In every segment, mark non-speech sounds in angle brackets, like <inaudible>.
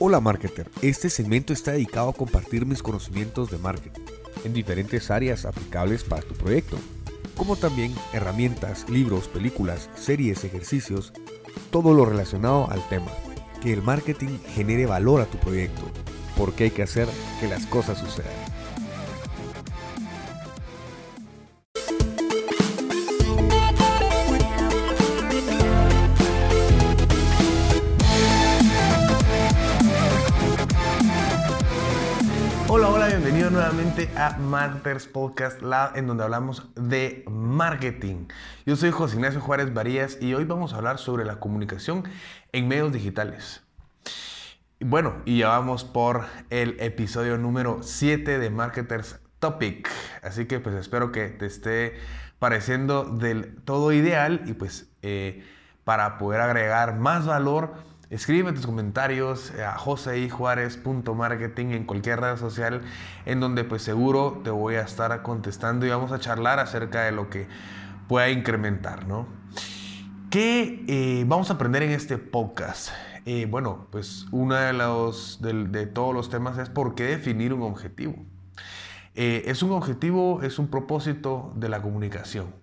Hola marketer, este segmento está dedicado a compartir mis conocimientos de marketing en diferentes áreas aplicables para tu proyecto, como también herramientas, libros, películas, series, ejercicios, todo lo relacionado al tema. Que el marketing genere valor a tu proyecto, porque hay que hacer que las cosas sucedan. A Marketers Podcast Lab, en donde hablamos de marketing. Yo soy José Ignacio Juárez Varías y hoy vamos a hablar sobre la comunicación en medios digitales. Bueno, y ya vamos por el episodio número 7 de Marketers Topic. Así que pues espero que te esté pareciendo del todo ideal y pues eh, para poder agregar más valor Escríbeme tus comentarios a joseijuárez.marketing en cualquier red social en donde pues seguro te voy a estar contestando y vamos a charlar acerca de lo que pueda incrementar, ¿no? ¿Qué eh, vamos a aprender en este podcast? Eh, bueno, pues uno de, los, de, todos los temas es por qué definir un objetivo. Eh, es un objetivo, es un propósito de la comunicación.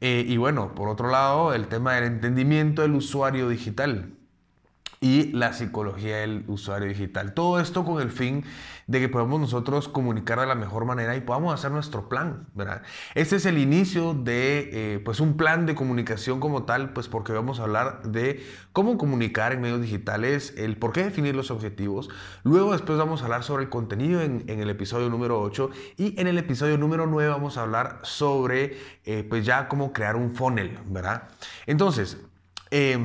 y bueno, por otro lado, el tema del entendimiento del usuario digital y la psicología del usuario digital. Todo esto con el fin de que podamos nosotros comunicar de la mejor manera y podamos hacer nuestro plan, ¿verdad? Este es el inicio de eh, pues un plan de comunicación como tal, pues porque vamos a hablar de cómo comunicar en medios digitales, el por qué definir los objetivos. Luego después vamos a hablar sobre el contenido en, el episodio número 8 y en el episodio número 9 vamos a hablar sobre eh, pues ya cómo crear un funnel, ¿verdad? Entonces, eh,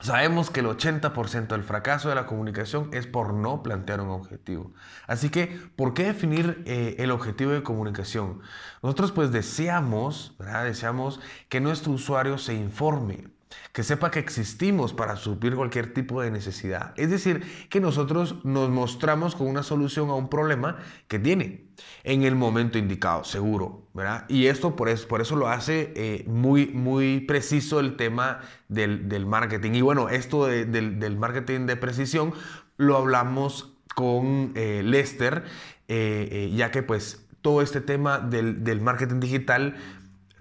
Sabemos que el 80% del fracaso de la comunicación es por no plantear un objetivo. Así que, ¿por qué definir eh, el objetivo de comunicación? Nosotros pues deseamos, ¿verdad? Deseamos que nuestro usuario se informe, que sepa que existimos para suplir cualquier tipo de necesidad. Es decir, que nosotros nos mostramos con una solución a un problema que tiene en el momento indicado, seguro, ¿verdad? Y esto por eso, por eso lo hace eh, muy, muy preciso el tema del, marketing. Y bueno, esto del, marketing de precisión lo hablamos con eh, Lester, eh, ya que pues todo este tema del, marketing digital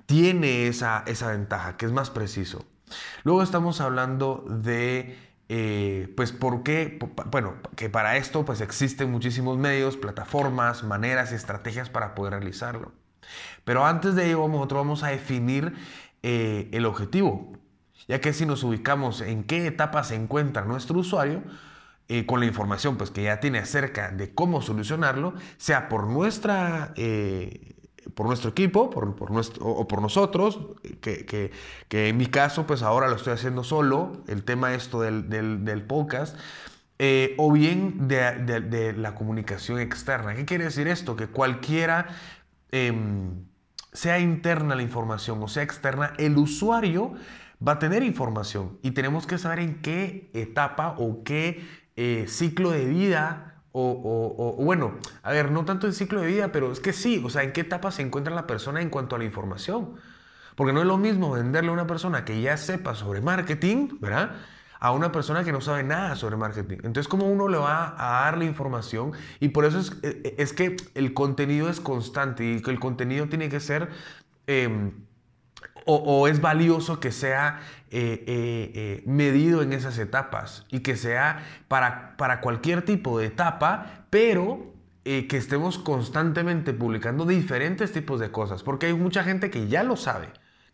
tiene esa, esa ventaja, que es más preciso. Luego estamos hablando de, eh, pues, por qué, bueno, que para esto, pues, existen muchísimos medios, plataformas, maneras y estrategias para poder realizarlo. Pero antes de ello, nosotros vamos a definir eh, el objetivo, ya que si nos ubicamos en qué etapa se encuentra nuestro usuario, eh, con la información pues, que ya tiene acerca de cómo solucionarlo, sea por nuestra por nuestro equipo por, por nuestro, o por nosotros, que, que, que, en mi caso, pues ahora lo estoy haciendo solo, el tema esto del, del, podcast, eh, o bien de, de, la comunicación externa. ¿Qué quiere decir esto? Que cualquiera, eh, sea interna la información o sea externa, el usuario va a tener información y tenemos que saber en qué etapa o qué eh, ciclo de vida o, bueno, a ver, no tanto el ciclo de vida, pero es que sí, o sea, en qué etapa se encuentra la persona en cuanto a la información. Porque no es lo mismo venderle a una persona que ya sepa sobre marketing, ¿verdad? A una persona que no sabe nada sobre marketing. Entonces, ¿cómo uno le va a dar la información? Y por eso es, e, e, es que el contenido es constante y que el contenido tiene que ser... Em, o, es valioso que sea eh, eh, eh, medido en esas etapas y que sea para, para cualquier tipo de etapa, pero que estemos constantemente publicando diferentes tipos de cosas, porque hay mucha gente que ya lo sabe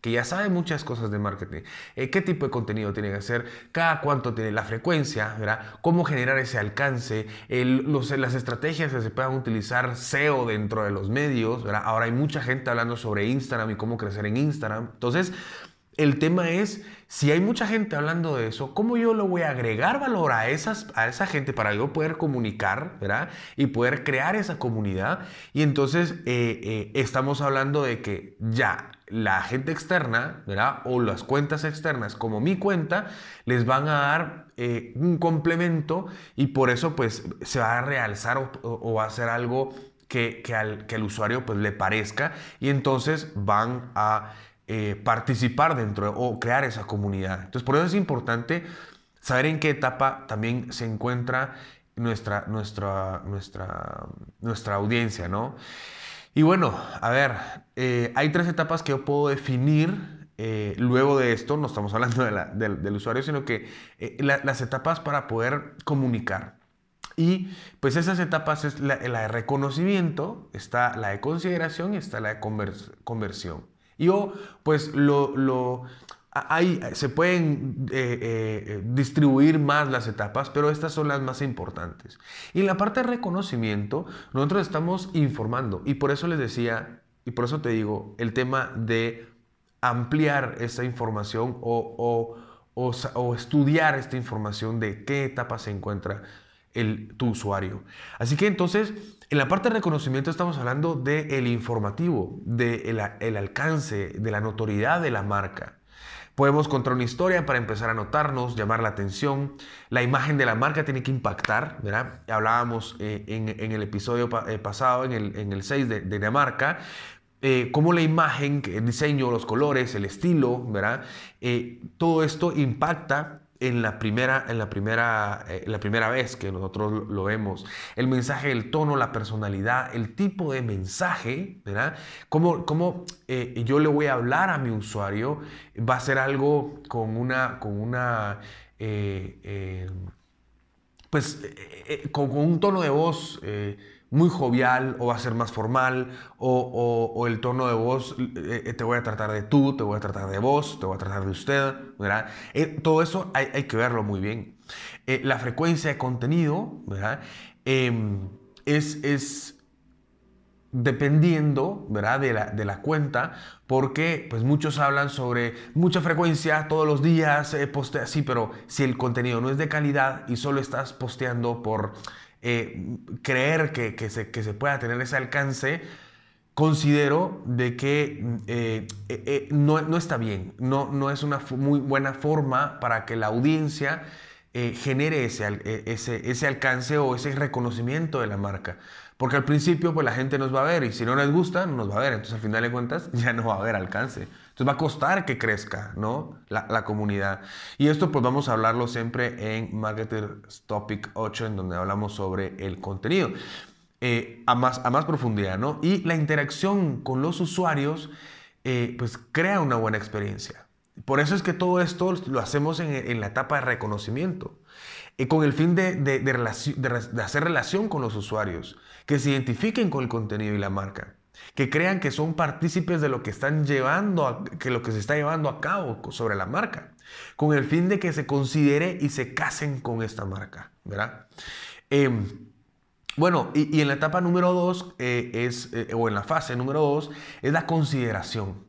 que ya sabe muchas cosas de marketing, eh, qué tipo de contenido tiene que hacer, cada cuánto tiene la frecuencia, ¿verdad? cómo generar ese alcance, las estrategias que se puedan utilizar SEO dentro de los medios. ¿verdad? Ahora hay mucha gente hablando sobre Instagram y cómo crecer en Instagram. Entonces, el tema es, si hay mucha gente hablando de eso, ¿cómo yo le voy a agregar valor a, esas, a esa gente para yo poder comunicar, ¿verdad? Y poder crear esa comunidad. Y entonces eh, eh, estamos hablando de que ya la gente externa, ¿verdad? O las cuentas externas, como mi cuenta, les van a dar eh, un complemento y por eso pues se va a realzar o, va a ser algo que, al, que al usuario pues le parezca y entonces van a eh, participar dentro o crear esa comunidad. Entonces, por eso es importante saber en qué etapa también se encuentra nuestra, nuestra, nuestra, nuestra audiencia, ¿no? Y bueno, a ver, eh, hay tres etapas que yo puedo definir eh, luego de esto, no estamos hablando del usuario, sino que eh, las etapas para poder comunicar. Y pues esas etapas es la, de reconocimiento, está la de consideración y está la de conversión. Y yo pues lo, lo se pueden eh, eh, distribuir más las etapas, pero estas son las más importantes. Y en la parte de reconocimiento, nosotros estamos informando. Y por eso les decía, y por eso te digo, el tema de ampliar esta información o, o, estudiar esta información de qué etapa se encuentra el, tu usuario. Así que entonces, en la parte de reconocimiento estamos hablando del el informativo, del de el alcance, de la notoriedad de la marca. Podemos contar una historia para empezar a notarnos, llamar la atención. La imagen de la marca tiene que impactar, ¿verdad? Hablábamos eh, en, el episodio eh, pasado, en el, en el 6 de, de la marca, eh, cómo la imagen, el diseño, los colores, el estilo, ¿verdad? todo esto impacta en la primera, en la primera, eh, la primera vez que nosotros lo vemos. El mensaje, el tono, la personalidad, el tipo de mensaje, ¿verdad? Cómo, cómo eh, yo le voy a hablar a mi usuario va a ser algo con una, con una, eh, pues, con, con, un tono de voz muy jovial o va a ser más formal o, el tono de voz, eh, eh, te voy a tratar de tú, te voy a tratar de vos, te voy a tratar de usted, ¿verdad? Eh, todo eso hay, que verlo muy bien. la frecuencia de contenido, ¿verdad? Em, es, es dependiendo, ¿verdad? De la, de la, cuenta, porque pues muchos hablan sobre mucha frecuencia todos los días, postea así, pero si el contenido no es de calidad y solo estás posteando por eh, creer que, se, pueda tener ese alcance, considero de que eh, eh, no, está bien, no, no es una muy buena forma para que la audiencia genere ese, ese, ese, alcance o ese reconocimiento de la marca. Porque al principio pues la gente nos va a ver y si no les gusta, no nos va a ver. Entonces al final de cuentas <laughs> ya no va a haber alcance. Entonces va a costar que crezca ¿no? la, la comunidad. Y esto pues vamos a hablarlo siempre en Marketer's Topic 8 en donde hablamos sobre el contenido. Eh, a, más, a más profundidad, ¿no? Y la interacción con los usuarios eh, pues crea una buena experiencia. Por eso es que todo esto lo hacemos en, en la etapa de reconocimiento, y con el fin de, de, de, hacer relación con los usuarios, que se identifiquen con el contenido y la marca, que crean que son partícipes de lo que están llevando, que lo que se está llevando a cabo sobre la marca, con el fin de que se considere y se casen con esta marca, ¿verdad? Em, bueno, y, en la etapa número dos, eh, es, eh, o en la fase número dos, es la consideración.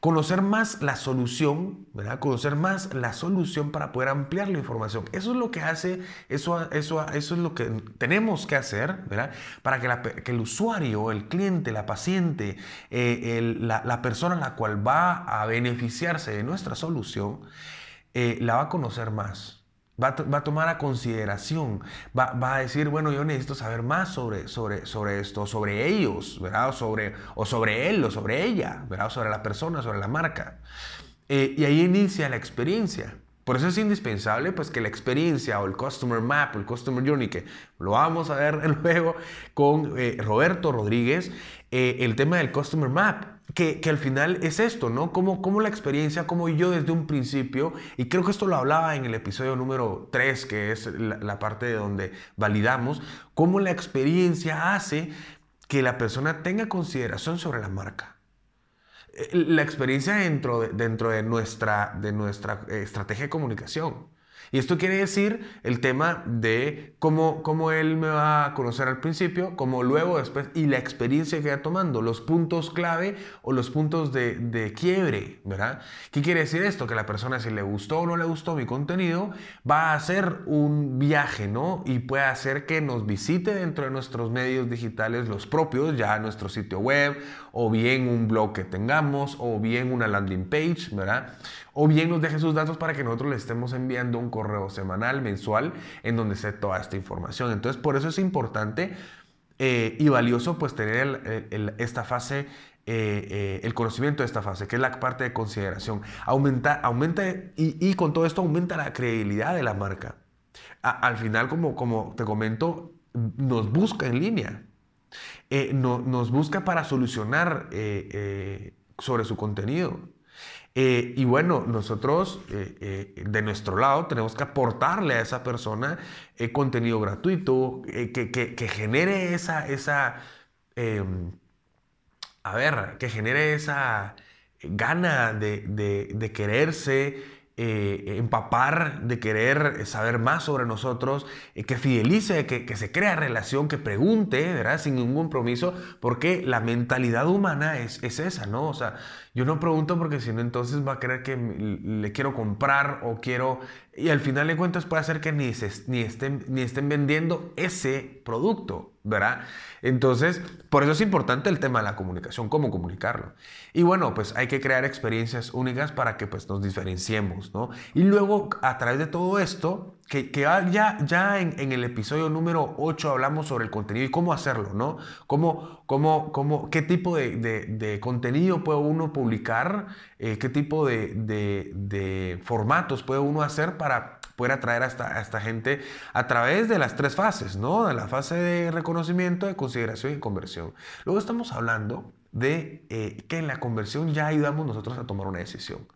Conocer más la solución, ¿verdad? Conocer más la solución para poder ampliar la información. Eso es lo que hace, eso, eso, eso es lo que tenemos que hacer, ¿verdad? Para que, el usuario, el cliente, la paciente, eh, la, persona a la cual va a beneficiarse de nuestra solución, eh, la va a conocer más. Va a, tomar a consideración, va, a decir, bueno, yo necesito saber más sobre, sobre, sobre esto, sobre ellos, ¿verdad? O sobre, o sobre él, o sobre ella, ¿verdad? sobre la persona, sobre la marca. Eh, y ahí inicia la experiencia. Por eso es indispensable pues, que la experiencia o el Customer Map, el Customer Journey, que lo vamos a ver <laughs> luego con eh, Roberto Rodríguez, eh, el tema del Customer Map que, al final es esto, ¿no? Como, como la experiencia, como yo desde un principio, y creo que esto lo hablaba en el episodio número 3, que es la, parte de donde validamos, cómo la experiencia hace que la persona tenga consideración sobre la marca. Eh, la experiencia dentro de, dentro de, nuestra, de nuestra eh, estrategia de comunicación. Y esto quiere decir el tema de cómo, cómo él me va a conocer al principio, cómo luego después, y la experiencia que va tomando, los puntos clave o los puntos de, de quiebre, ¿verdad? ¿Qué quiere decir esto? Que la persona, si le gustó o no le gustó mi contenido, va a hacer un viaje, ¿no? Y puede hacer que nos visite dentro de nuestros medios digitales, los propios, ya nuestro sitio web, o bien un blog que tengamos, o bien una landing page, ¿verdad? o bien nos deje sus datos para que nosotros le estemos enviando un correo semanal, mensual, en donde esté toda esta información. Entonces, por eso es importante eh, y valioso pues tener esta fase el conocimiento de esta fase, que es la parte de consideración. Aumenta, aumenta y, con todo esto aumenta la credibilidad de la marca. al final, como, como te comento, nos busca en línea. Nos busca para solucionar sobre su contenido. Eh, y bueno, nosotros eh, eh, de nuestro lado tenemos que aportarle a esa persona contenido gratuito que, genere esa, esa em, a ver, que genere esa gana de, de quererse, eh, empapar, de querer saber más sobre nosotros, eh, que fidelice, que, se crea relación, que pregunte, ¿verdad? Sin ningún compromiso, porque la mentalidad humana es, es esa, ¿no? O sea, yo no pregunto porque si no entonces va a creer que le quiero comprar o quiero... Y al final de cuentas puede ser que ni, ni, estén, ni estén vendiendo ese producto, ¿verdad? Entonces, por eso es importante el tema de la comunicación, cómo comunicarlo. Y bueno, pues hay que crear experiencias únicas para que pues nos diferenciemos, ¿no? Y luego, a través de todo esto, que, que ya, ya en, el episodio número 8 hablamos sobre el contenido y cómo hacerlo, ¿no? Cómo, cómo, cómo, qué tipo de, de, contenido puede uno publicar, eh, qué tipo de, de formatos puede uno hacer para poder atraer a esta, gente a través de las tres fases, ¿no? De la fase de reconocimiento, de consideración y conversión. Luego estamos hablando de eh, que en la conversión ya ayudamos nosotros a tomar una decisión.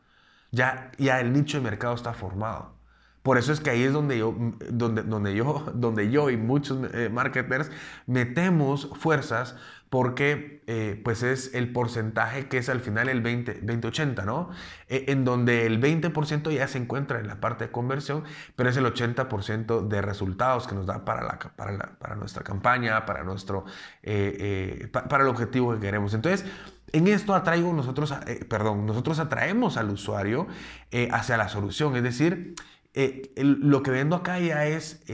Ya, ya el nicho de mercado está formado. Por eso es que ahí es donde yo, donde, donde yo, <laughs> donde yo y muchos eh, marketers metemos fuerzas porque eh, pues es el porcentaje que es al final el 20-80, ¿no? E, en donde el 20% ya se encuentra en la parte de conversión, pero es el 80% de resultados que nos da para, la, para, nuestra campaña, para, nuestro, eh, eh, para el objetivo que queremos. Entonces, en esto atraigo nosotros, perdón, nosotros atraemos al usuario hacia la solución, es decir, lo que vendo acá ya es,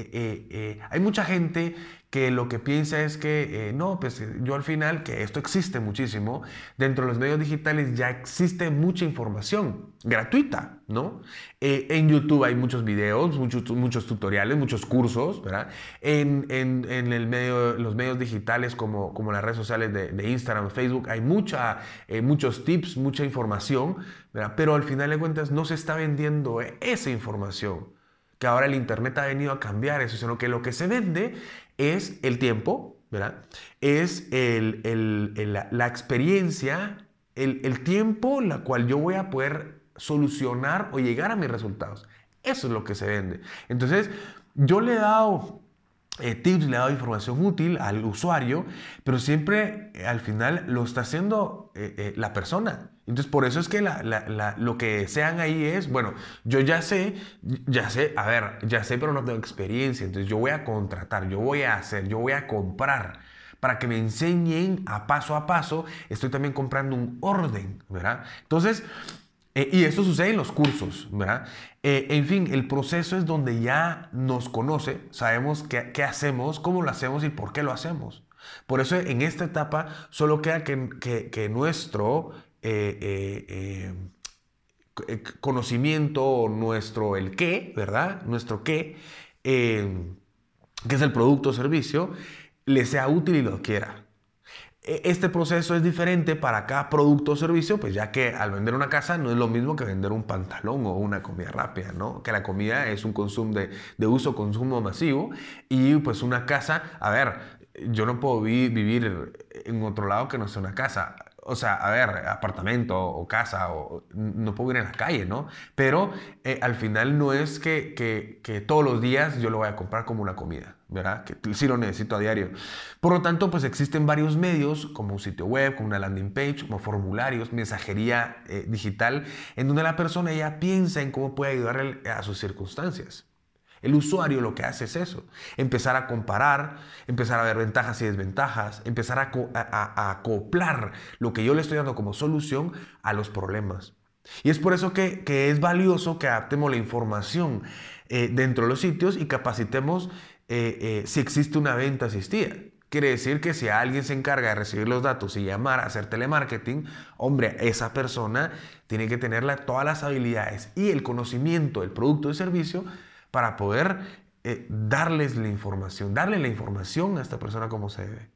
hay mucha gente que lo que piensa es que eh, no, pues eh, yo al final, que esto existe muchísimo, dentro de los medios digitales ya existe mucha información gratuita, ¿no? Eh, en YouTube hay muchos videos, muchos, muchos tutoriales, muchos cursos, ¿verdad? En, en, en el medio, los medios digitales como, como las redes sociales de, de Instagram, Facebook, hay mucha, muchos tips, mucha información, ¿verdad? Pero al final de cuentas no se está vendiendo esa información que ahora el Internet ha venido a cambiar eso, sino que lo que se vende es el tiempo, ¿verdad? Es la, experiencia, el, tiempo la cual yo voy a poder solucionar o llegar a mis resultados. Eso es lo que se vende. Entonces, yo le he dado eh, tips, le he dado información útil al usuario, pero siempre eh, al final lo está haciendo eh, la persona. Entonces, por eso es que lo que sean ahí es, bueno, yo ya sé, ya sé, a ver, ya sé, pero no tengo experiencia. Entonces, yo voy a contratar, yo voy a hacer, yo voy a comprar para que me enseñen a paso a paso. Estoy también comprando un orden, ¿verdad? Entonces, eh, y esto sucede en los cursos, ¿verdad? Eh, en fin, el proceso es donde ya nos conoce, sabemos qué, qué hacemos, cómo lo hacemos y por qué lo hacemos. Por eso en esta etapa solo queda que, que, que nuestro eh, eh, eh, conocimiento, nuestro el qué, ¿verdad? Nuestro qué, que es el producto o servicio, le sea útil y lo quiera. E, este proceso es diferente para cada producto o servicio, pues ya que al vender una casa no es lo mismo que vender un pantalón o una comida rápida, ¿no? Que la comida es un consumo de, de uso, consumo masivo y pues una casa, a ver, yo no puedo vivir en otro lado que no sea una casa o sea, a ver, apartamento o casa, o, no puedo ir en la calle, ¿no? Pero eh, al final no es que, que, todos los días yo lo voy a comprar como una comida, ¿verdad? Que sí lo necesito a diario. Por lo tanto, pues existen varios medios, como un sitio web, como una landing page, como formularios, mensajería eh, digital, en donde la persona ya piensa en cómo puede ayudarle a sus circunstancias. El usuario lo que hace es eso, empezar a comparar, empezar a ver ventajas y desventajas, empezar a, acoplar lo que yo le estoy dando como solución a los problemas. Y es por eso que, es valioso que adaptemos la información eh, dentro de los sitios y capacitemos eh, eh, si existe una venta asistida. Quiere decir que si alguien se encarga de recibir los datos y llamar a hacer telemarketing, hombre, esa persona tiene que tener todas las habilidades y el conocimiento del producto y servicio para poder eh, darles la información, darle la información a esta persona como se debe.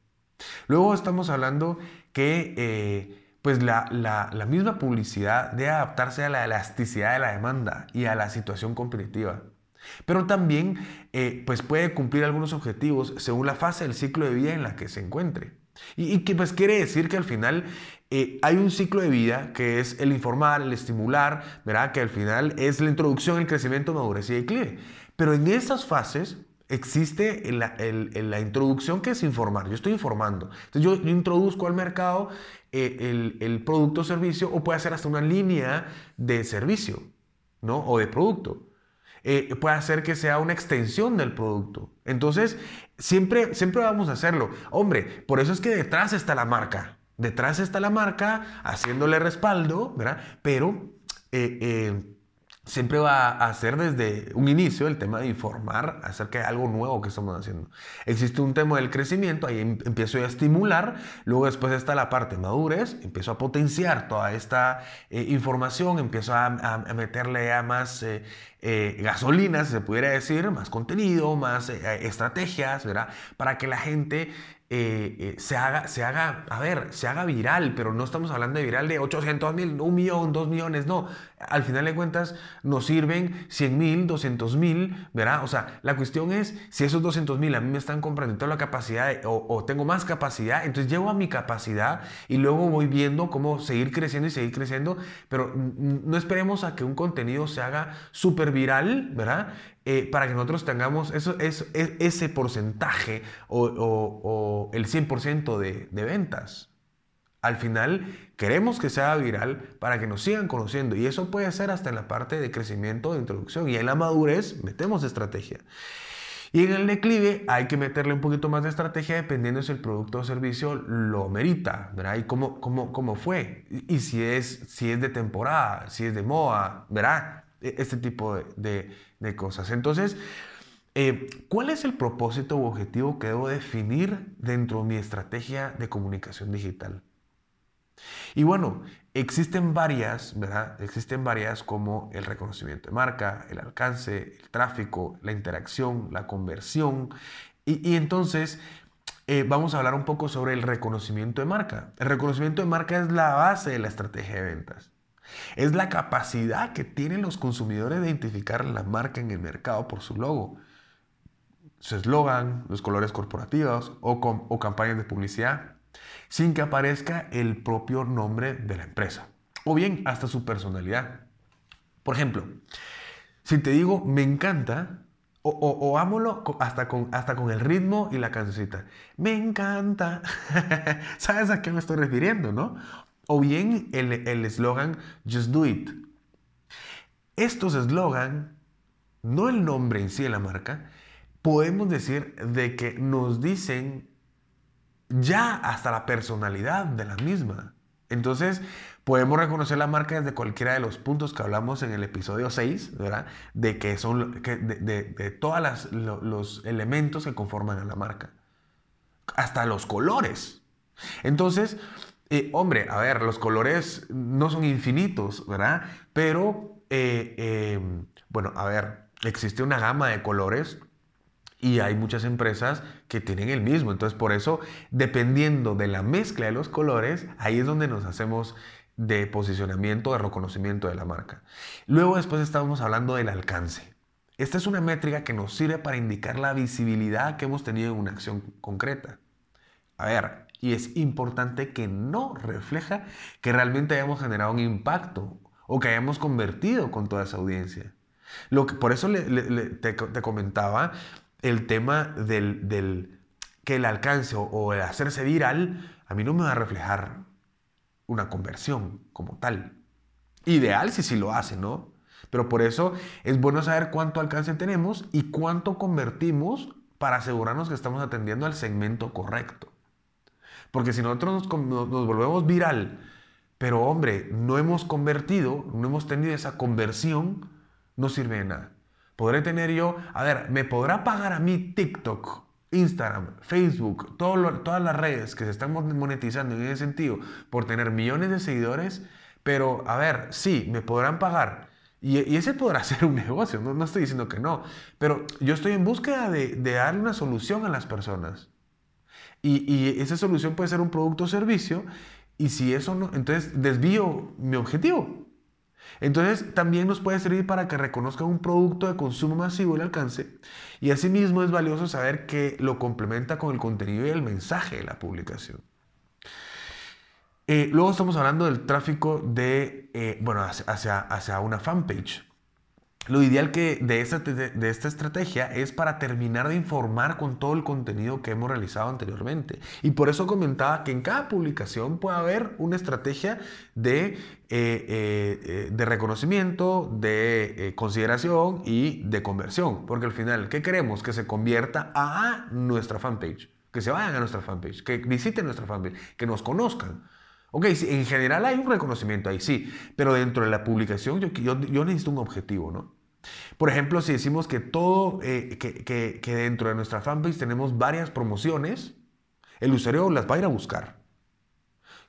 Luego estamos hablando que, eh, pues la, la, misma publicidad debe adaptarse a la elasticidad de la demanda y a la situación competitiva. Pero también eh, pues puede cumplir algunos objetivos según la fase del ciclo de vida en la que se encuentre. Y, que pues quiere decir que al final eh, hay un ciclo de vida que es el informar, el estimular, ¿verdad? que al final es la introducción, el crecimiento, madurez y declive. Pero en esas fases existe la, introducción que es informar. Yo estoy informando. Entonces yo, introduzco al mercado eh, el, producto o servicio o puede ser hasta una línea de servicio ¿no? o de producto. Eh, puede hacer que sea una extensión del producto. Entonces, siempre, siempre vamos a hacerlo. Hombre, por eso es que detrás está la marca. Detrás está la marca haciéndole respaldo, ¿verdad? Pero eh, siempre va a ser desde un inicio el tema de informar acerca de algo nuevo que estamos haciendo. Existe un tema del crecimiento, ahí em, empiezo a estimular, luego después está la parte madurez, empiezo a potenciar toda esta eh, información, empiezo a, meterle a más eh, eh, gasolina, si se pudiera decir, más contenido, más estrategias, ¿verdad? Para que la gente eh, eh, se, haga, se haga, a ver, se haga viral, pero no estamos hablando de viral de 800 mil, un millón, dos millones, no. Al final de cuentas nos sirven 100 mil, 200 mil, ¿verdad? O sea, la cuestión es si esos 200 mil a mí me están comprando toda la capacidad o, tengo más capacidad, entonces llego a mi capacidad y luego voy viendo cómo seguir creciendo y seguir creciendo, pero no esperemos a que un contenido se haga súper viral, ¿verdad? Eh, para que nosotros tengamos eso, e, ese porcentaje o, el 100% de, de, ventas. Al final queremos que sea viral para que nos sigan conociendo y eso puede ser hasta en la parte de crecimiento, de introducción y en la madurez metemos estrategia. Y en el declive hay que meterle un poquito más de estrategia dependiendo si el producto o servicio lo merita, ¿verdad? Y cómo, cómo, cómo fue. Y si es, si es de temporada, si es de moda, ¿verdad? E, este tipo de, cosas. Entonces, eh, ¿cuál es el propósito u objetivo que debo definir dentro de mi estrategia de comunicación digital? Y bueno, existen varias, ¿verdad? Existen varias como el reconocimiento de marca, el alcance, el tráfico, la interacción, la conversión. Y, entonces eh, vamos a hablar un poco sobre el reconocimiento de marca. El reconocimiento de marca es la base de la estrategia de ventas. Es la capacidad que tienen los consumidores de identificar la marca en el mercado por su logo, su eslogan, los colores corporativos o, o campañas de publicidad, sin que aparezca el propio nombre de la empresa, o bien hasta su personalidad. Por ejemplo, si te digo me encanta, o, o, ámolo hasta con, hasta con el ritmo y la cancioncita. Me encanta. <laughs> ¿Sabes a qué me estoy refiriendo, no? O bien el eslogan Just Do It. Estos eslogan, no el nombre en sí de la marca, podemos decir de que nos dicen ya hasta la personalidad de la misma. Entonces, podemos reconocer la marca desde cualquiera de los puntos que hablamos en el episodio 6, ¿verdad? De que son de, de, todos los elementos que conforman a la marca. Hasta los colores. Entonces, eh, hombre, a ver, los colores no son infinitos, ¿verdad? Pero, eh, em, bueno, a ver, existe una gama de colores y hay muchas empresas que tienen el mismo. Entonces, por eso, dependiendo de la mezcla de los colores, ahí es donde nos hacemos de posicionamiento, de reconocimiento de la marca. Luego, después estamos hablando del alcance. Esta es una métrica que nos sirve para indicar la visibilidad que hemos tenido en una acción concreta. A ver, y es importante que no refleja que realmente hayamos generado un impacto o que hayamos convertido con toda esa audiencia. Lo que, por eso te, comentaba el tema del, que el alcance o, el hacerse viral a mí no me va a reflejar una conversión como tal. Ideal si sí lo hace, ¿no? Pero por eso es bueno saber cuánto alcance tenemos y cuánto convertimos para asegurarnos que estamos atendiendo al segmento correcto. Porque si nosotros nos, volvemos viral, pero hombre, no hemos convertido, no hemos tenido esa conversión, no sirve de nada. Podré tener yo, a ver, me podrá pagar a mí TikTok, Instagram, Facebook, todas las redes que se están monetizando en ese sentido por tener millones de seguidores, pero a ver, sí, me podrán pagar. Y, ese podrá <laughs> ser un negocio, no, estoy diciendo que no, pero yo estoy en búsqueda de, de darle una solución a las personas. Y, esa solución puede ser un producto o servicio Y si eso no, entonces desvío mi objetivo. Entonces también nos puede servir para que reconozcan un producto de consumo masivo el alcance y asimismo es valioso saber que lo complementa con el contenido y el mensaje de la publicación. Eh, luego estamos hablando del tráfico de, eh, bueno, hacia, hacia una fanpage. Lo ideal que de, esta, de, esta estrategia es para terminar de informar con todo el contenido que hemos realizado anteriormente. Y por eso comentaba que en cada publicación puede haber una estrategia de, eh, eh, de reconocimiento, de eh, consideración y de conversión. Porque al final, ¿qué queremos? Que se convierta a nuestra fanpage. Que se vayan a nuestra fanpage, que visiten nuestra fanpage, que nos conozcan. Ok, en general hay un reconocimiento ahí, sí, pero dentro de la publicación yo, yo, yo necesito un objetivo, ¿no? Por ejemplo, si decimos que todo, eh, que, que, dentro de nuestra fanpage tenemos varias promociones, el usuario las va a ir a buscar.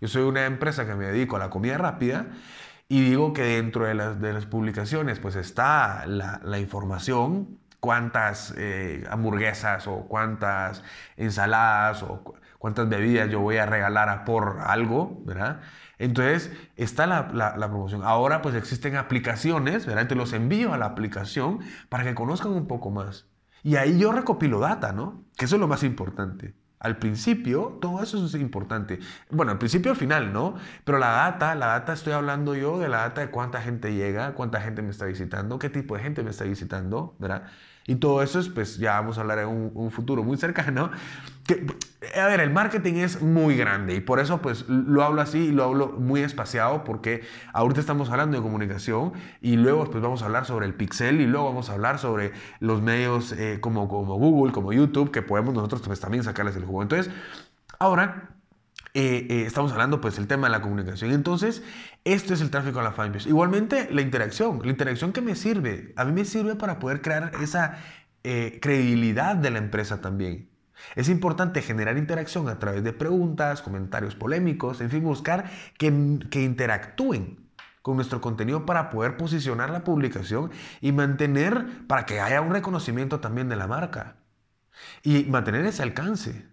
Yo soy una empresa que me dedico a la comida rápida y digo que dentro de las, de las publicaciones pues está la, la información, cuántas eh, hamburguesas o cuántas ensaladas o cuántas bebidas yo voy a regalar por algo, ¿verdad? Entonces está la, la, promoción. Ahora pues existen aplicaciones, ¿verdad? Entonces los envío a la aplicación para que conozcan un poco más. Y ahí yo recopilo data, ¿no? Que eso es lo más importante. Al principio, todo eso es importante. Bueno, al principio al final, ¿no? Pero la data, la data estoy hablando yo de la data de cuánta gente llega, cuánta gente me está visitando, qué tipo de gente me está visitando, ¿verdad? Y todo eso es, pues ya vamos a hablar en un, futuro muy cercano. Que, a ver, el marketing es muy grande y por eso pues lo hablo así y lo hablo muy espaciado porque ahorita estamos hablando de comunicación y luego pues vamos a hablar sobre el pixel y luego vamos a hablar sobre los medios eh, como, como Google, como YouTube, que podemos nosotros pues también sacarles el juego. Entonces, ahora eh, eh, estamos hablando pues el tema de la comunicación. Entonces, esto es el tráfico a la fanpage. Igualmente, la interacción. La interacción que me sirve, a mí me sirve para poder crear esa eh, credibilidad de la empresa también. Es importante generar interacción a través de preguntas, comentarios polémicos, en fin, buscar que, que interactúen con nuestro contenido para poder posicionar la publicación y mantener, para que haya un reconocimiento también de la marca y mantener ese alcance,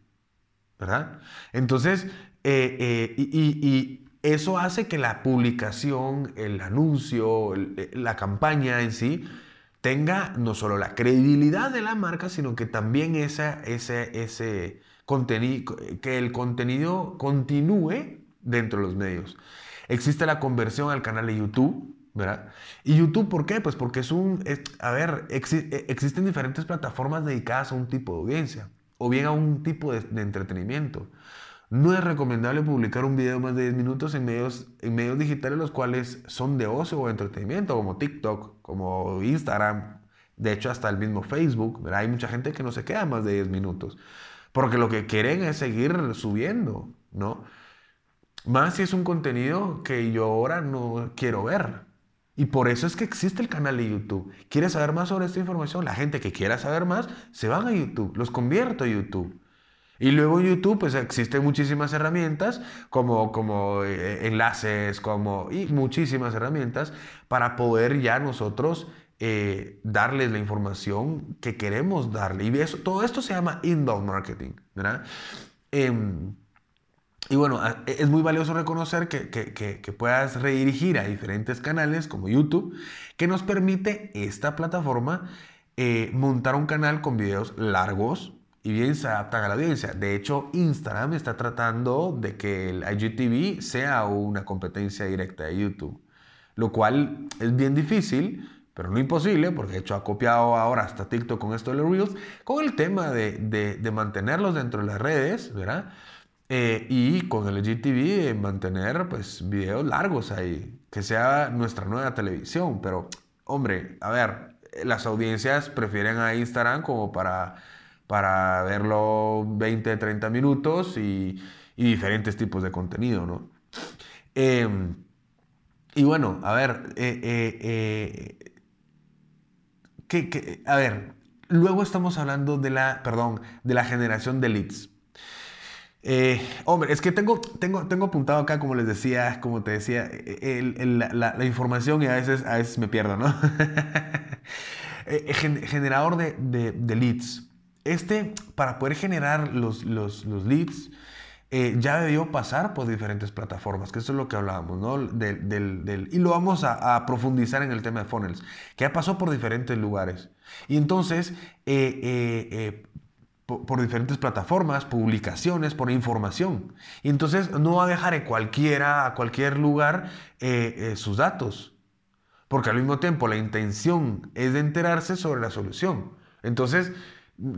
¿verdad? Entonces, eh, eh, y, eso hace que la publicación, el anuncio, eh, la campaña en sí, tenga no solo la credibilidad de la marca, sino que también esa, ese, ese contenido, que el contenido continúe dentro de los medios. Existe la conversión al canal de YouTube, ¿verdad? ¿Y YouTube por qué? Pues porque es un, a ver, existen diferentes plataformas dedicadas a un tipo de audiencia o bien a un tipo de entretenimiento. No es recomendable publicar un video más de 10 minutos en medios, en digitales los cuales son de ocio o entretenimiento, como TikTok, como Instagram, de hecho hasta el mismo Facebook. Hay mucha gente que no se queda más de 10 minutos, porque lo que quieren es seguir subiendo, ¿no? Más si es un contenido que yo ahora no quiero ver. Y por eso es que existe el canal de YouTube. ¿Quieres saber más sobre esta información? La gente que quiera saber más, se van a YouTube, los convierto a YouTube. Y luego en YouTube, pues existen muchísimas herramientas, como, como eh, enlaces, como, y muchísimas herramientas para poder ya nosotros eh, darles la información que queremos darle. Y todo esto se llama inbound marketing. Em, y bueno, es muy valioso reconocer que, que, que, puedas redirigir a diferentes canales como YouTube, que nos permite esta plataforma eh, montar un canal con videos largos, y bien se adaptan a la audiencia. De hecho, Instagram está tratando de que el IGTV sea una competencia directa de YouTube, lo cual es bien difícil, pero no imposible, porque de hecho ha copiado ahora hasta TikTok con esto de los Reels, con el tema de, de, mantenerlos dentro de las redes, ¿verdad? Eh, y con el IGTV eh, mantener pues videos largos ahí, que sea nuestra nueva televisión, pero hombre, a ver, las audiencias prefieren a Instagram como para para verlo 20, 30 minutos y, diferentes tipos de contenido, ¿no? Em, y bueno, a ver, eh, eh, eh, a ver, luego estamos hablando de la, perdón, de la generación de leads. hombre, es que tengo, tengo, tengo apuntado acá, como les decía, como te decía, la, información y a veces me pierdo, ¿no? <laughs> generador de leads. Este, para poder generar los, leads, eh, ya debió pasar por diferentes plataformas, que eso es lo que hablábamos, ¿no? Del, y lo vamos a, profundizar en el tema de funnels, que ya pasó por diferentes lugares. Y entonces, eh, eh, por, diferentes plataformas, publicaciones, por información. Y entonces no va a dejar en cualquiera, a cualquier lugar sus datos. Porque al mismo tiempo la intención es de enterarse sobre la solución. Entonces,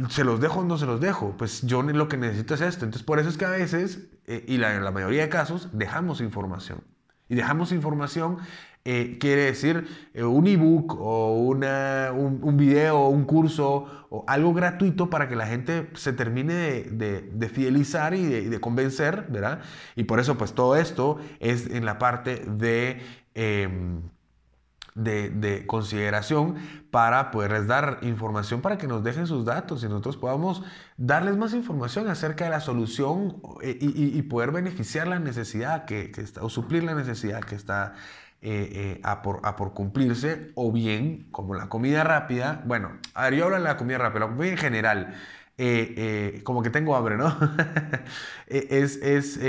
¿Se los dejo o no se los dejo? Pues yo lo que necesito es esto. Entonces, por eso es que a veces, eh, y la, la mayoría de casos, dejamos información. Y dejamos información eh, quiere decir eh, un ebook o una, un, video, un curso o algo gratuito para que la gente se termine de, fidelizar y de, convencer, ¿verdad? Y por eso pues todo esto es en la parte de... Em, de, consideración para poderles dar información para que nos dejen sus datos y nosotros podamos darles más información acerca de la solución eh, y, poder beneficiar la necesidad que, está, o suplir la necesidad que está eh, eh, a, por, a, por, cumplirse, o bien como la comida rápida. Bueno, a ver, yo hablo de la comida rápida, la comida en general. como que tengo hambre, ¿no? <laughs> es es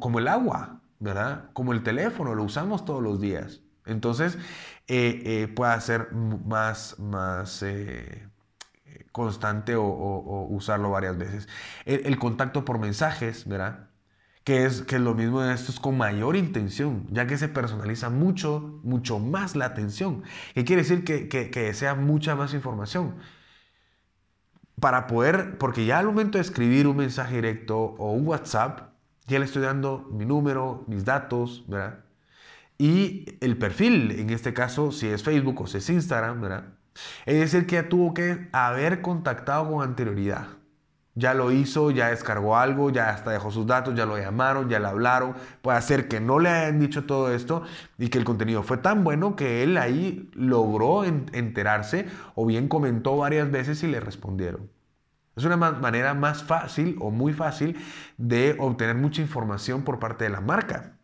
como el agua, ¿verdad? Como el teléfono, lo usamos todos los días. Entonces, eh, eh, pueda ser más, más eh, constante o, usarlo varias veces. El, contacto por mensajes, ¿verdad? Que es, que lo mismo de esto es con mayor intención, ya que se personaliza mucho, mucho más la atención. ¿Qué quiere decir que, que, que desea mucha más información? Para poder, porque ya al momento de escribir un mensaje directo o un WhatsApp, ya le estoy dando mi número, mis datos, ¿verdad? Y el perfil, en este caso, si es Facebook o si es Instagram, ¿verdad? Es decir, que ya tuvo que haber contactado con anterioridad. Ya lo hizo, ya descargó algo, ya hasta dejó sus datos, ya lo llamaron, ya le hablaron. Puede ser que no le hayan dicho todo esto y que el contenido fue tan bueno que él ahí logró enterarse o bien comentó varias veces y le respondieron. Es una manera más fácil o muy fácil de obtener mucha información por parte de la marca.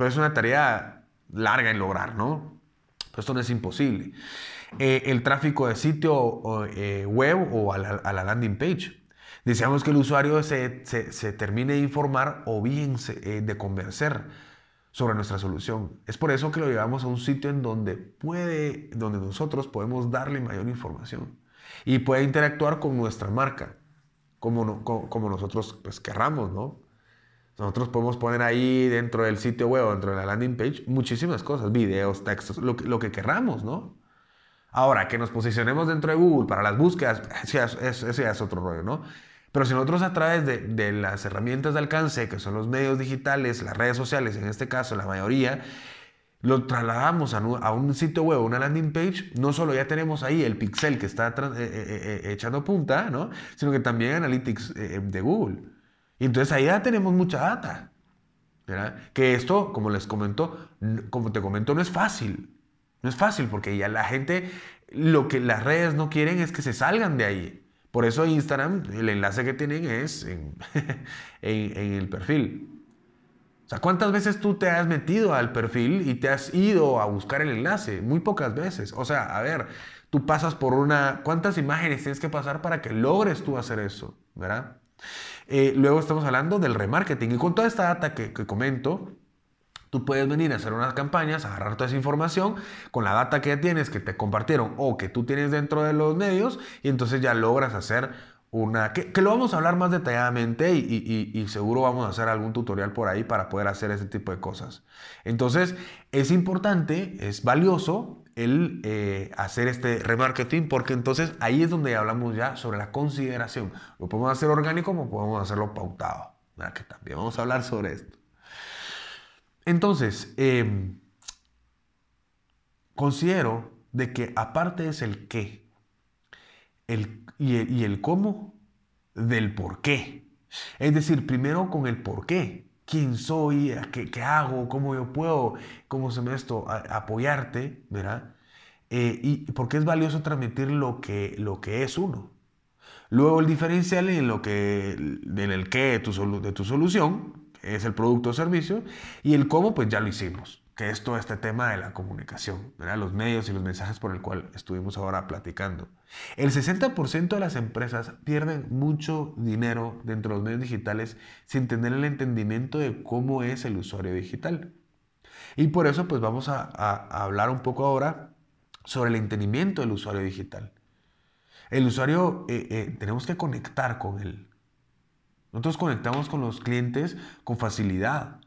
Pero es una tarea larga en lograr, ¿no? Pero esto no es imposible. Eh, el tráfico de sitio eh, web o a la, landing page. Deseamos que el usuario se, termine de informar o bien eh, de convencer sobre nuestra solución. Es por eso que lo llevamos a un sitio en donde puede, donde nosotros podemos darle mayor información y puede interactuar con nuestra marca, como, como, nosotros pues, querramos, ¿no? Nosotros podemos poner ahí dentro del sitio web dentro de la landing page muchísimas cosas, videos, textos, lo que, lo que querramos, ¿no? Ahora, que nos posicionemos dentro de Google para las búsquedas, ese ya es otro rollo, ¿no? Pero si nosotros a través de, de, las herramientas de alcance, que son los medios digitales, las redes sociales, en este caso la mayoría, lo trasladamos a, a un sitio web, una landing page, no solo ya tenemos ahí el pixel que está eh, eh, eh, echando punta, ¿no? Sino que también Analytics de Google. Y entonces ahí ya tenemos mucha data. ¿verdad? Que esto, como les comento, como te comento, no es fácil. No es fácil porque ya la gente, lo que las redes no quieren es que se salgan de ahí. Por eso Instagram, el enlace que tienen es <laughs> en, en, el perfil. O sea, ¿cuántas veces tú te has metido al perfil y te has ido a buscar el enlace? Muy pocas veces. O sea, a ver, tú pasas por una... ¿Cuántas imágenes tienes que pasar para que logres tú hacer eso? ¿Verdad? Eh, luego estamos hablando del remarketing. Y con toda esta data que, comento, Tú puedes venir a hacer unas campañas, agarrar toda esa información con la data que ya tienes, que te compartieron o que tú tienes dentro de los medios y entonces ya logras hacer una... que, lo vamos a hablar más detalladamente y, y, seguro vamos a hacer algún tutorial por ahí para poder hacer ese tipo de cosas. Entonces es importante, es valioso el eh, hacer este remarketing, porque entonces ahí es donde hablamos ya sobre la consideración. Lo podemos hacer orgánico como podemos hacerlo pautado. Que también vamos a hablar sobre esto. Entonces, em, considero de que aparte es el qué el, y, el, y el cómo del por qué. Es decir, primero con el por qué quién soy, qué, qué hago, cómo yo puedo, cómo se me esto, apoyarte, ¿verdad? Eh, y porque es valioso transmitir lo que, lo que es uno. Luego el diferencial en, lo que, en el qué de tu, de tu solución, es el producto o servicio, y el cómo, pues ya lo hicimos, que es todo este tema de la comunicación, los medios y los mensajes por el cual estuvimos ahora platicando. El 60% de las empresas pierden mucho dinero dentro de los medios digitales sin tener el entendimiento de cómo es el usuario digital. Y por eso pues vamos a, hablar un poco ahora sobre el entendimiento del usuario digital. El usuario, eh, eh, tenemos que conectar con él. Nosotros conectamos con los clientes con facilidad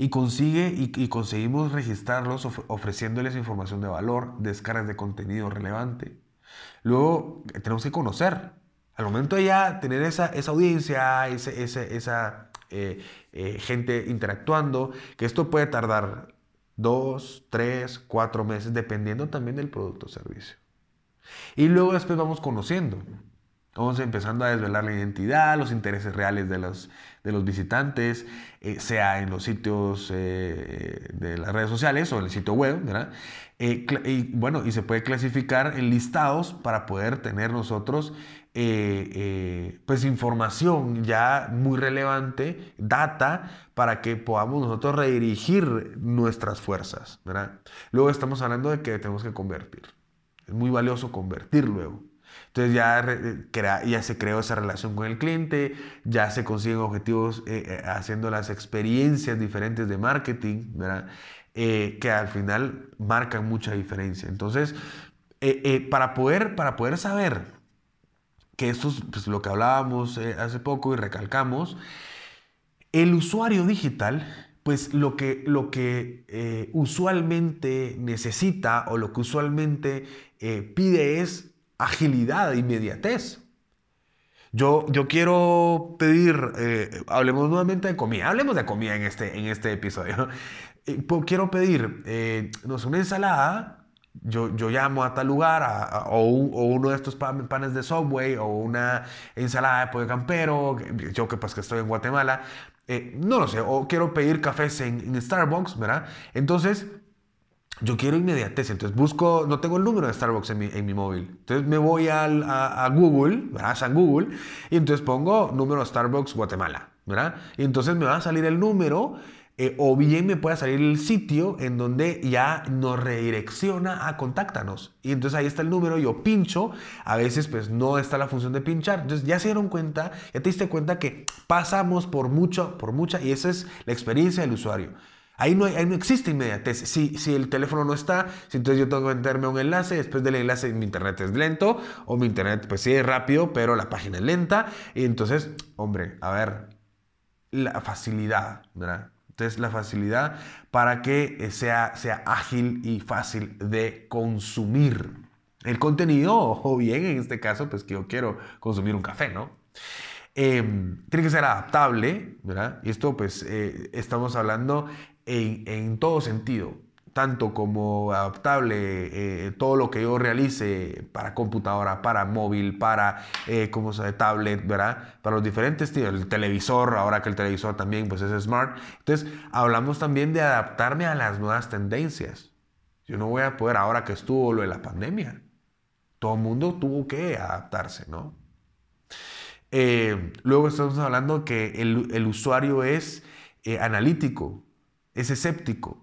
y, consigue, y, conseguimos registrarlos ofreciéndoles información de valor, descargas de contenido relevante. Luego tenemos que conocer. Al momento de ya tener esa, esa audiencia, ese, esa eh, eh, gente interactuando, que esto puede tardar dos, tres, cuatro meses, dependiendo también del producto o servicio. Y luego después vamos conociendo. Vamos empezando a desvelar la identidad, los intereses reales de los, de los visitantes, eh, sea en los sitios eh, de las redes sociales o en el sitio web, ¿verdad? Eh, y bueno, y se puede clasificar en listados para poder tener nosotros pues información ya muy relevante, data, para que podamos nosotros redirigir nuestras fuerzas, ¿verdad? Luego estamos hablando de que tenemos que convertir. Es muy valioso convertir luego. Entonces ya, ya se creó esa relación con el cliente, ya se consiguen objetivos eh, eh, haciendo las experiencias diferentes de marketing. Eh, que al final marcan mucha diferencia. Entonces, para, poder, para poder saber que esto es pues, lo que hablábamos hace poco y recalcamos, el usuario digital pues lo que, lo que usualmente necesita o lo que usualmente pide es agilidad, inmediatez. Yo, yo quiero pedir, eh, hablemos nuevamente de comida, hablemos de comida en este, en este episodio. <laughs> Eh, quiero pedir eh, una ensalada, yo, yo, llamo a tal lugar, o, uno de estos panes de Subway, o una ensalada de pollo campero, yo que pues que estoy en Guatemala, no lo sé, o quiero pedir cafés en, en Starbucks, ¿verdad? Entonces, yo quiero inmediatez, entonces busco, no tengo el número de Starbucks en mi, en mi móvil, entonces me voy al, a, Google, ¿verdad? A Google, y entonces pongo número Starbucks Guatemala, ¿verdad? Y entonces me va a salir el número, eh, o bien me puede salir el sitio en donde ya nos redirecciona a contáctanos. Y entonces ahí está el número, yo pincho, a veces pues no está la función de pinchar, entonces ya se dieron cuenta, ya te diste cuenta que pasamos por mucho, por mucha, y esa es la experiencia del usuario. Ahí no, no existe inmediatez. Si, si el teléfono no está, si entonces yo tengo que meterme un enlace, después del enlace mi internet es lento, o mi internet pues sí es rápido, pero la página es lenta. Y entonces, hombre, a ver, la facilidad, ¿verdad? Entonces, la facilidad para que sea, sea ágil y fácil de consumir el contenido, o bien en este caso, pues que yo quiero consumir un café, ¿no? Em, tiene que ser adaptable, ¿verdad? Y esto pues eh, estamos hablando en, todo sentido, tanto como adaptable, eh, todo lo que yo realice para computadora, para móvil, para, eh, como tablet, ¿verdad? Para los diferentes el televisor, ahora que el televisor también pues es smart. Entonces, hablamos también de adaptarme a las nuevas tendencias. Yo no voy a poder, ahora que estuvo lo de la pandemia, todo el mundo tuvo que adaptarse, ¿no? Eh, luego estamos hablando que el, el usuario es analítico, es escéptico.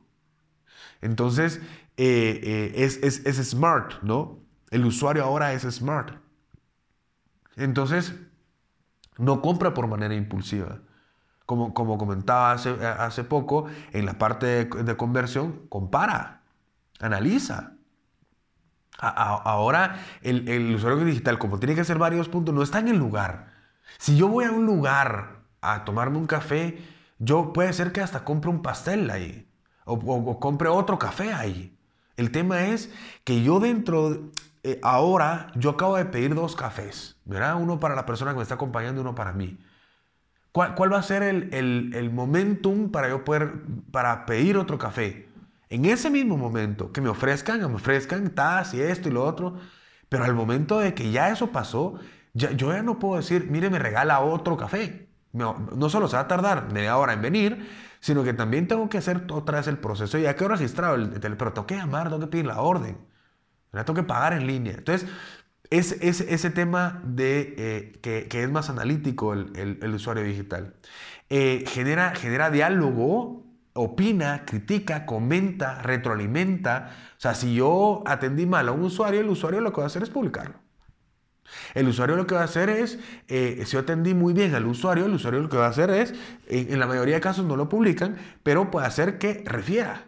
Entonces, eh, eh, es, es, smart, ¿no? El usuario ahora es smart. Entonces, no compra por manera impulsiva. Como, como comentaba hace, hace, poco, en la parte de, conversión, compara, analiza. ahora, el, el, usuario digital, como tiene que hacer varios puntos, no está en el lugar. Si yo voy a un lugar a tomarme un café, yo puede ser que hasta compre un pastel ahí o, compre otro café ahí. El tema es que yo dentro, eh, ahora, yo acabo de pedir dos cafés, ¿verdad? Uno para la persona que me está acompañando y uno para mí. ¿Cuál, cuál va a ser el, el, el, momentum para yo poder, para pedir otro café? En ese mismo momento, que me ofrezcan, me ofrezcan, tas y esto y lo otro, pero al momento de que ya eso pasó, yo ya no puedo decir, mire, me regala otro café no, solo se va a tardar media hora en venir, sino que también tengo que hacer otra vez el proceso. Ya quedó registrado el, pero tengo que llamar, tengo que pedir la orden, tengo que pagar en línea. Entonces, es, ese tema de eh, que, es más analítico el, usuario digital. Eh, genera, genera diálogo opina, critica, comenta, retroalimenta. O sea, si yo atendí mal a un usuario, el usuario lo que va a hacer es publicarlo. El usuario lo que va a hacer es, eh, si yo atendí muy bien al usuario, el usuario lo que va a hacer es, en, la mayoría de casos no lo publican, pero puede hacer que refiera.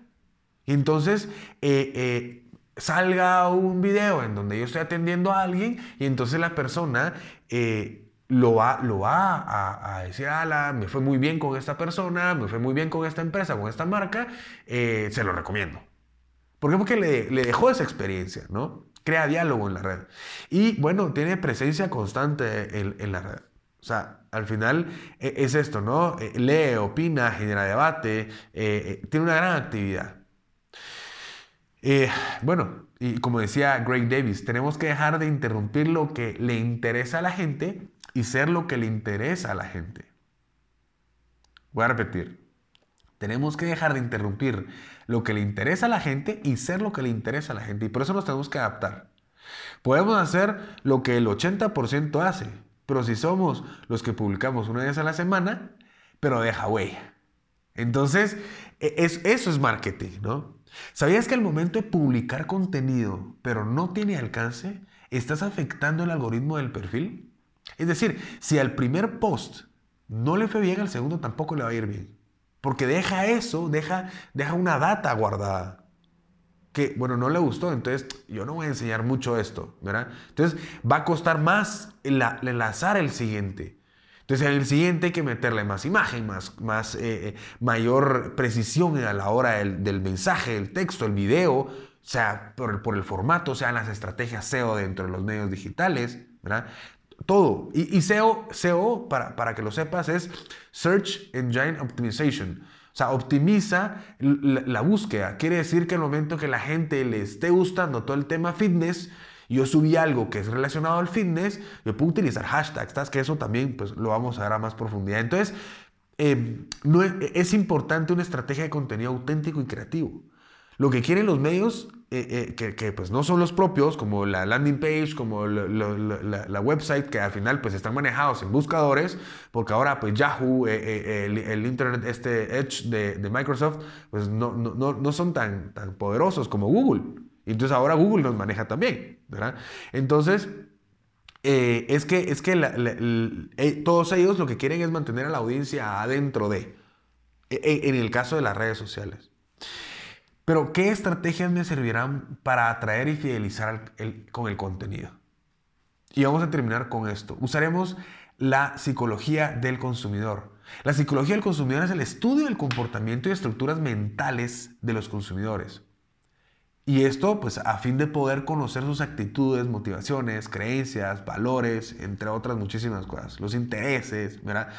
Entonces eh, eh, salga un video en donde yo estoy atendiendo a alguien y entonces la persona lo va, lo va a, decir, ala, me fue muy bien con esta persona, me fue muy bien con esta empresa, con esta marca, se lo recomiendo. ¿Por qué? Porque le dejó esa experiencia, ¿no? Crea diálogo en la red. Y bueno, tiene presencia constante en, la red. O sea, al final e, es esto, ¿no? E, lee, opina, genera debate, eh, eh, tiene una gran actividad. Eh, bueno, y como decía Greg Davis, tenemos que dejar de interrumpir lo que le interesa a la gente y ser lo que le interesa a la gente. Voy a repetir. Tenemos que dejar de interrumpir lo que le interesa a la gente y ser lo que le interesa a la gente. Y por eso nos tenemos que adaptar. Podemos hacer lo que el 80% hace, pero si somos los que publicamos una vez a la semana, pero deja huella. Entonces, e, es, eso es marketing, ¿no? ¿Sabías que al momento de publicar contenido, pero no tiene alcance, estás afectando el algoritmo del perfil? Es decir, si al primer post no le fue bien, al segundo tampoco le va a ir bien. Porque deja eso, deja, deja una data guardada. Que, bueno, no le gustó, entonces yo no voy a enseñar mucho esto, ¿verdad? Entonces va a costar más enlazar el siguiente. Entonces en el siguiente hay que meterle más imagen, más, más eh, eh, mayor precisión a la hora del, mensaje, el texto, el video, sea por, por el formato, sean las estrategias SEO dentro de los medios digitales, ¿verdad? Todo. Y, SEO, SEO para, para, que lo sepas, es Search Engine Optimization. O sea, optimiza la, búsqueda. Quiere decir que el momento que la gente le esté gustando todo el tema fitness, yo subí algo que es relacionado al fitness, yo puedo utilizar hashtags, que eso también pues, lo vamos a ver a más profundidad. Entonces, eh, es importante una estrategia de contenido auténtico y creativo. Lo que quieren los medios, eh, eh, que, pues no son los propios, como la landing page, como la, website, que al final pues están manejados en buscadores, porque ahora pues Yahoo, eh, el, Internet, este Edge de, Microsoft, pues no, no, no, son tan, tan poderosos como Google. Entonces ahora Google nos maneja también, ¿verdad? Entonces... es que, es que todos ellos lo que quieren es mantener a la audiencia adentro de, en el caso de las redes sociales. Pero, ¿qué estrategias me servirán para atraer y fidelizar con el contenido? Y vamos a terminar con esto. Usaremos la psicología del consumidor. La psicología del consumidor es el estudio del comportamiento y estructuras mentales de los consumidores. Y esto, pues, a fin de poder conocer sus actitudes, motivaciones, creencias, valores, entre otras muchísimas cosas, los intereses, ¿verdad?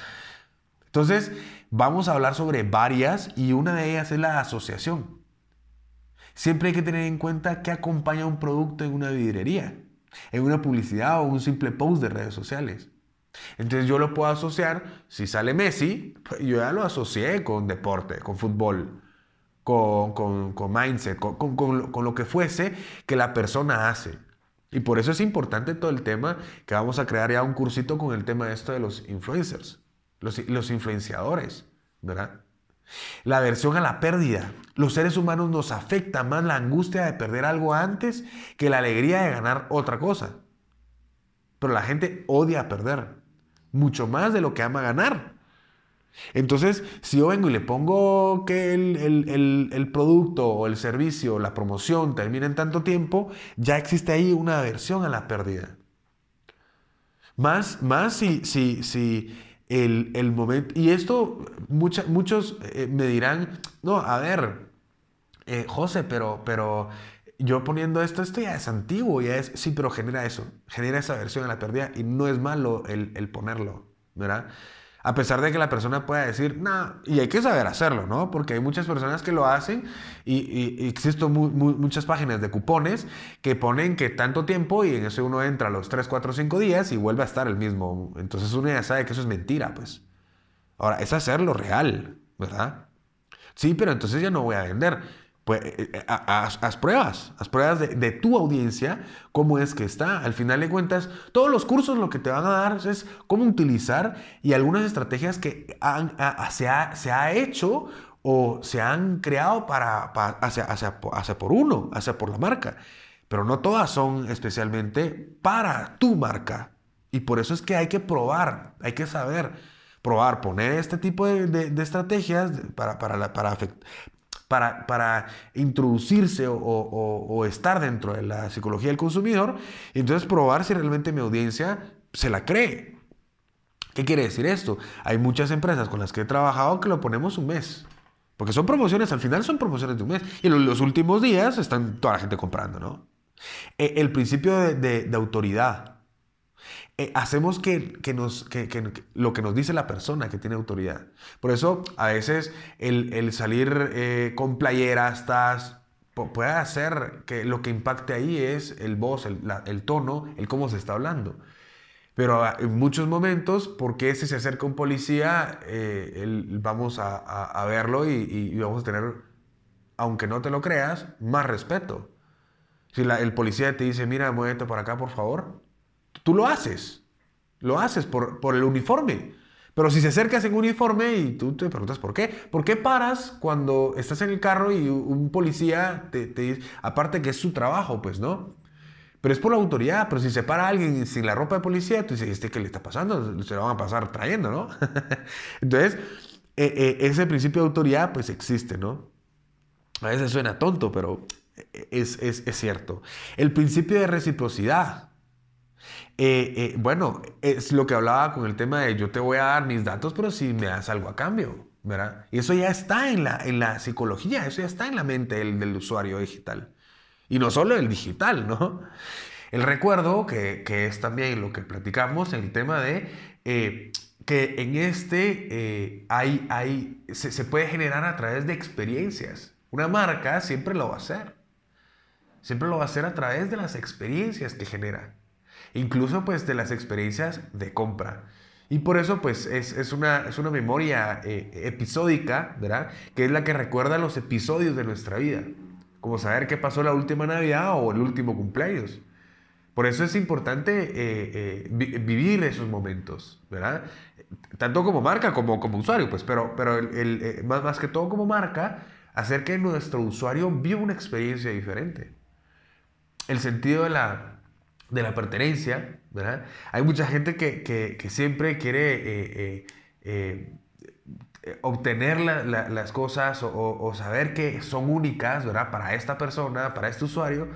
Entonces, vamos a hablar sobre varias y una de ellas es la asociación. Siempre hay que tener en cuenta qué acompaña un producto en una vidrería, en una publicidad o un simple post de redes sociales. Entonces yo lo puedo asociar, si sale Messi, pues yo ya lo asocié con deporte, con fútbol, con, con, mindset, con, con, lo que fuese que la persona hace. Y por eso es importante todo el tema que vamos a crear ya un cursito con el tema de esto de los influencers, los, los influenciadores, ¿verdad? La aversión a la pérdida. Los seres humanos nos afecta más la angustia de perder algo antes que la alegría de ganar otra cosa. Pero la gente odia perder, mucho más de lo que ama ganar. Entonces, si yo vengo y le pongo que el, producto o el servicio, la promoción termina en tanto tiempo, ya existe ahí una aversión a la pérdida. Más, más si, si, si el, momento. Y esto, muchos eh, me dirán, no, a ver, eh, José, pero, pero yo poniendo esto, esto ya es antiguo, ya es, sí, pero genera eso, genera esa versión a la pérdida y no es malo el, el ponerlo, ¿verdad? A pesar de que la persona pueda decir, no, y hay que saber hacerlo, ¿no? Porque hay muchas personas que lo hacen y, existen muchas páginas de cupones que ponen que tanto tiempo y en eso uno entra los 3, 4, 5 días y vuelve a estar el mismo. Entonces uno ya sabe que eso es mentira, pues. Ahora, es hacerlo real, ¿verdad? Sí, pero entonces ya no voy a vender. Pues eh, eh, haz, pruebas, haz pruebas de, tu audiencia, cómo es que está. Al final de cuentas, todos los cursos lo que te van a dar es cómo utilizar y algunas estrategias que se, ha, hecho o se han creado para, hacia, hacia, hacia por uno, hacia por la marca. Pero no todas son especialmente para tu marca. Y por eso es que hay que probar, hay que saber probar, poner este tipo de, estrategias para, para, para, para, para introducirse o, estar dentro de la psicología del consumidor, y entonces probar si realmente mi audiencia se la cree. ¿Qué quiere decir esto? Hay muchas empresas con las que he trabajado que lo ponemos un mes. Porque son promociones, al final son promociones de un mes. Y los últimos días están toda la gente comprando, ¿no? E, el principio de autoridad. Eh, hacemos que, nos, lo que nos dice la persona que tiene autoridad. Por eso, a veces el, salir eh, con playeras, puede hacer que lo que impacte ahí es el voz, el, tono, el cómo se está hablando. Pero ah, en muchos momentos, porque si se acerca un policía, eh, vamos a, verlo y, vamos a tener, aunque no te lo creas, más respeto. Si el policía te dice, mira, muévete por acá, por favor, Tú lo haces. Lo haces por, por el uniforme. Pero si se acercas en uniforme y tú te preguntas por qué, ¿por qué paras cuando estás en el carro y un policía te, dice, aparte que es su trabajo, pues, ¿no? Pero es por la autoridad, pero si se para alguien sin la ropa de policía, tú dices, ¿este qué le está pasando? Se lo van a pasar trayendo, ¿no? <laughs> Entonces, eh, eh, ese principio de autoridad, pues existe, ¿no? A veces suena tonto, pero es, es, es cierto. El principio de reciprocidad. Eh, eh, bueno, es lo que hablaba con el tema de yo te voy a dar mis datos, pero si me das algo a cambio, ¿verdad? Y eso ya está en la, en la psicología, eso ya está en la mente del, usuario digital. Y no solo el digital, ¿no? El recuerdo, que, es también lo que platicamos, el tema de eh, que en este hay, hay, se, se puede generar a través de experiencias. Una marca siempre lo va a hacer. Siempre lo va a hacer a través de las experiencias que genera incluso pues de las experiencias de compra. Y por eso pues es, una, es una memoria eh, episódica, ¿verdad? Que es la que recuerda los episodios de nuestra vida, como saber qué pasó la última Navidad o el último cumpleaños. Por eso es importante eh, eh, vivir esos momentos, ¿verdad? Tanto como marca como como usuario, pues, pero, pero el, más, más que todo como marca, hacer que nuestro usuario viva una experiencia diferente. El sentido de la, de la pertenencia, ¿verdad? Hay mucha gente que, siempre quiere eh, eh, eh, obtener las cosas o, saber que son únicas, ¿verdad? Para esta persona, para este usuario.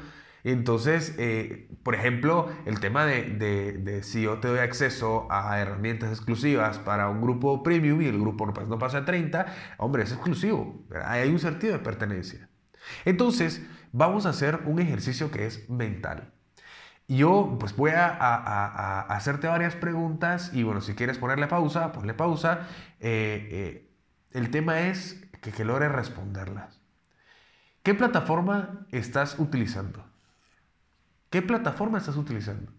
Entonces, por ejemplo, el tema de, si yo te doy acceso a herramientas exclusivas para un grupo premium y el grupo no, no pasa de 30, hombre, es exclusivo. Hay un sentido de pertenencia. Entonces, vamos a hacer un ejercicio que es mental. Yo pues voy a, hacerte varias preguntas y bueno, si quieres ponerle pausa, ponle pausa. Eh, eh, el tema es que, que logres responderlas. ¿Qué plataforma estás utilizando? ¿Qué plataforma estás utilizando?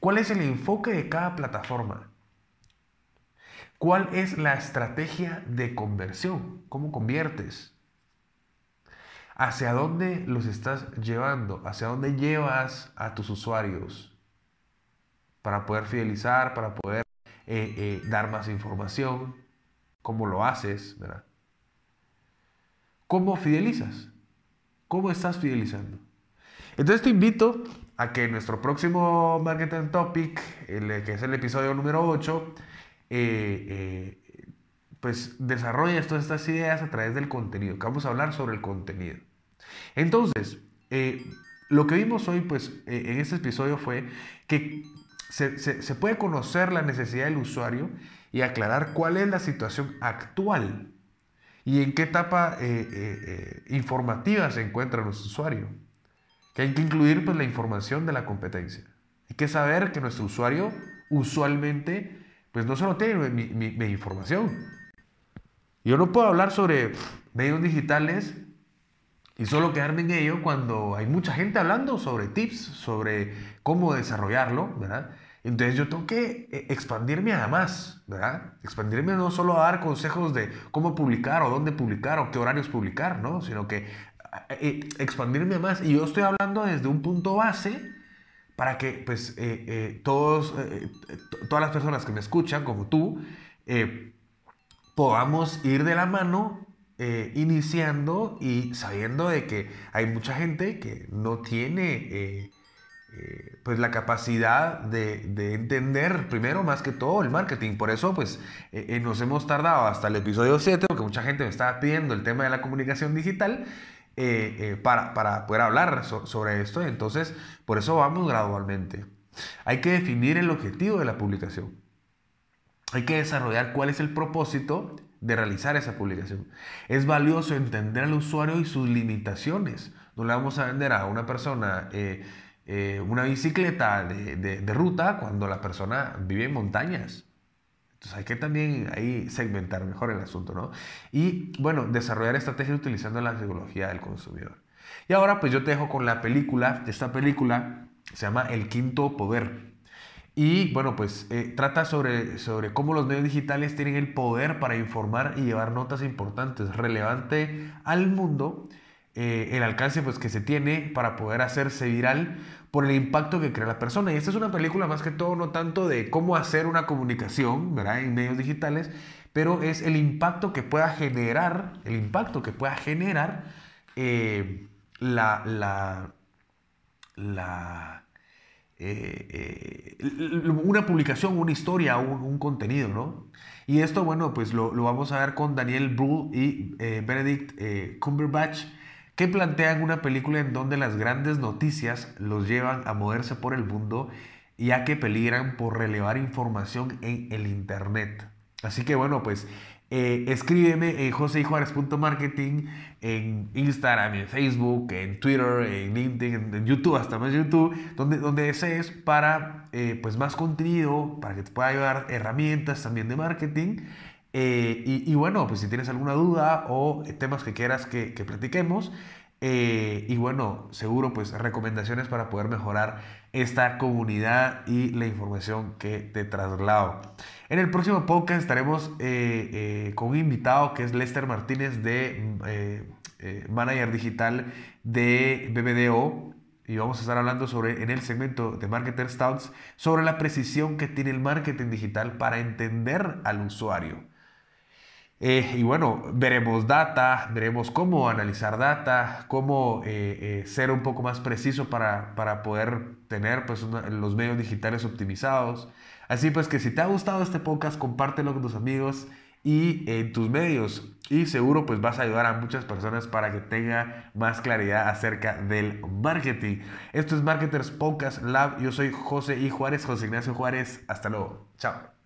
¿Cuál es el enfoque de cada plataforma? ¿Cuál es la estrategia de conversión? ¿Cómo conviertes? ¿Hacia dónde los estás llevando? ¿Hacia dónde llevas a tus usuarios? Para poder fidelizar, para poder eh, eh, dar más información. ¿Cómo lo haces? ¿Cómo fidelizas? ¿Cómo estás fidelizando? Entonces te invito a que nuestro próximo Marketing Topic, que es el episodio número 8, eh, pues desarrolles todas estas ideas a través del contenido, vamos a hablar sobre el contenido. Entonces, eh, lo que vimos hoy, pues, eh, en este episodio fue que se, puede conocer la necesidad del usuario y aclarar cuál es la situación actual y en qué etapa eh, informativa se encuentra nuestro usuario. Que hay que incluir pues, la información de la competencia. Hay que saber que nuestro usuario usualmente pues no solo tiene mi, mi información. Yo no puedo hablar sobre medios digitales y solo quedarme en ello cuando hay mucha gente hablando sobre tips, sobre cómo desarrollarlo, ¿verdad? Entonces yo tengo que eh, expandirme a más, ¿verdad? Expandirme no solo a dar consejos de cómo publicar o dónde publicar o qué horarios publicar, ¿no? Sino que eh, eh, expandirme a más. Y yo estoy hablando desde un punto base para que pues todos, todas las personas que me escuchan, como tú, podamos ir de la mano eh, iniciando y sabiendo de que hay mucha gente que no tiene eh, eh, pues la capacidad de, de, entender primero más que todo el marketing. Por eso pues nos hemos tardado hasta el episodio 7 porque mucha gente me estaba pidiendo el tema de la comunicación digital. para, para, poder hablar sobre esto, entonces por eso vamos gradualmente. Hay que definir el objetivo de la publicación. Hay que desarrollar cuál es el propósito de realizar esa publicación. Es valioso entender al usuario y sus limitaciones. No le vamos a vender a una persona eh, eh, una bicicleta de, ruta cuando la persona vive en montañas. Entonces hay que también ahí segmentar mejor el asunto, ¿no? Y bueno, desarrollar estrategias utilizando la psicología del consumidor. Y ahora pues yo te dejo con la película. Esta película se llama El Quinto Poder. Y bueno, pues eh, trata sobre, sobre cómo los medios digitales tienen el poder para informar y llevar notas importantes, relevante al mundo, eh, el alcance pues, que se tiene para poder hacerse viral por el impacto que crea la persona. Y esta es una película más que todo, no tanto de cómo hacer una comunicación ¿verdad? en medios digitales, pero es el impacto que pueda generar, el impacto que pueda generar eh, la, la, la eh, eh, una publicación, una historia, un, contenido, ¿no? Y esto, bueno, pues lo, lo vamos a ver con Daniel Brühl y eh, Benedict Cumberbatch, que plantean una película en donde las grandes noticias los llevan a moverse por el mundo, ya que peligran por relevar información en el Internet. Así que bueno, pues eh, escríbeme en joseijuárez.marketing, en Instagram, en Facebook, en Twitter, en LinkedIn, en YouTube, hasta más YouTube, donde, donde desees para eh, pues más contenido, para que te pueda ayudar herramientas también de marketing. Eh, y, bueno, pues si tienes alguna duda o temas que quieras que, que platiquemos, y bueno, seguro pues recomendaciones para poder mejorar esta comunidad y la información que te traslado. En el próximo podcast estaremos eh, eh, con un invitado que es Lester Martínez de eh, Manager Digital de BBDO y vamos a estar hablando sobre en el segmento de Marketer Stouts sobre la precisión que tiene el marketing digital para entender al usuario. y bueno, veremos data, veremos cómo analizar data, cómo ser un poco más preciso para, para poder tener pues, los medios digitales optimizados. Así pues que si te ha gustado este podcast, compártelo con tus amigos y en tus medios y seguro pues vas a ayudar a muchas personas para que tenga más claridad acerca del marketing. Esto es Marketers Podcast Lab. Yo soy José I. Juárez, José Ignacio Juárez. Hasta luego. Chao.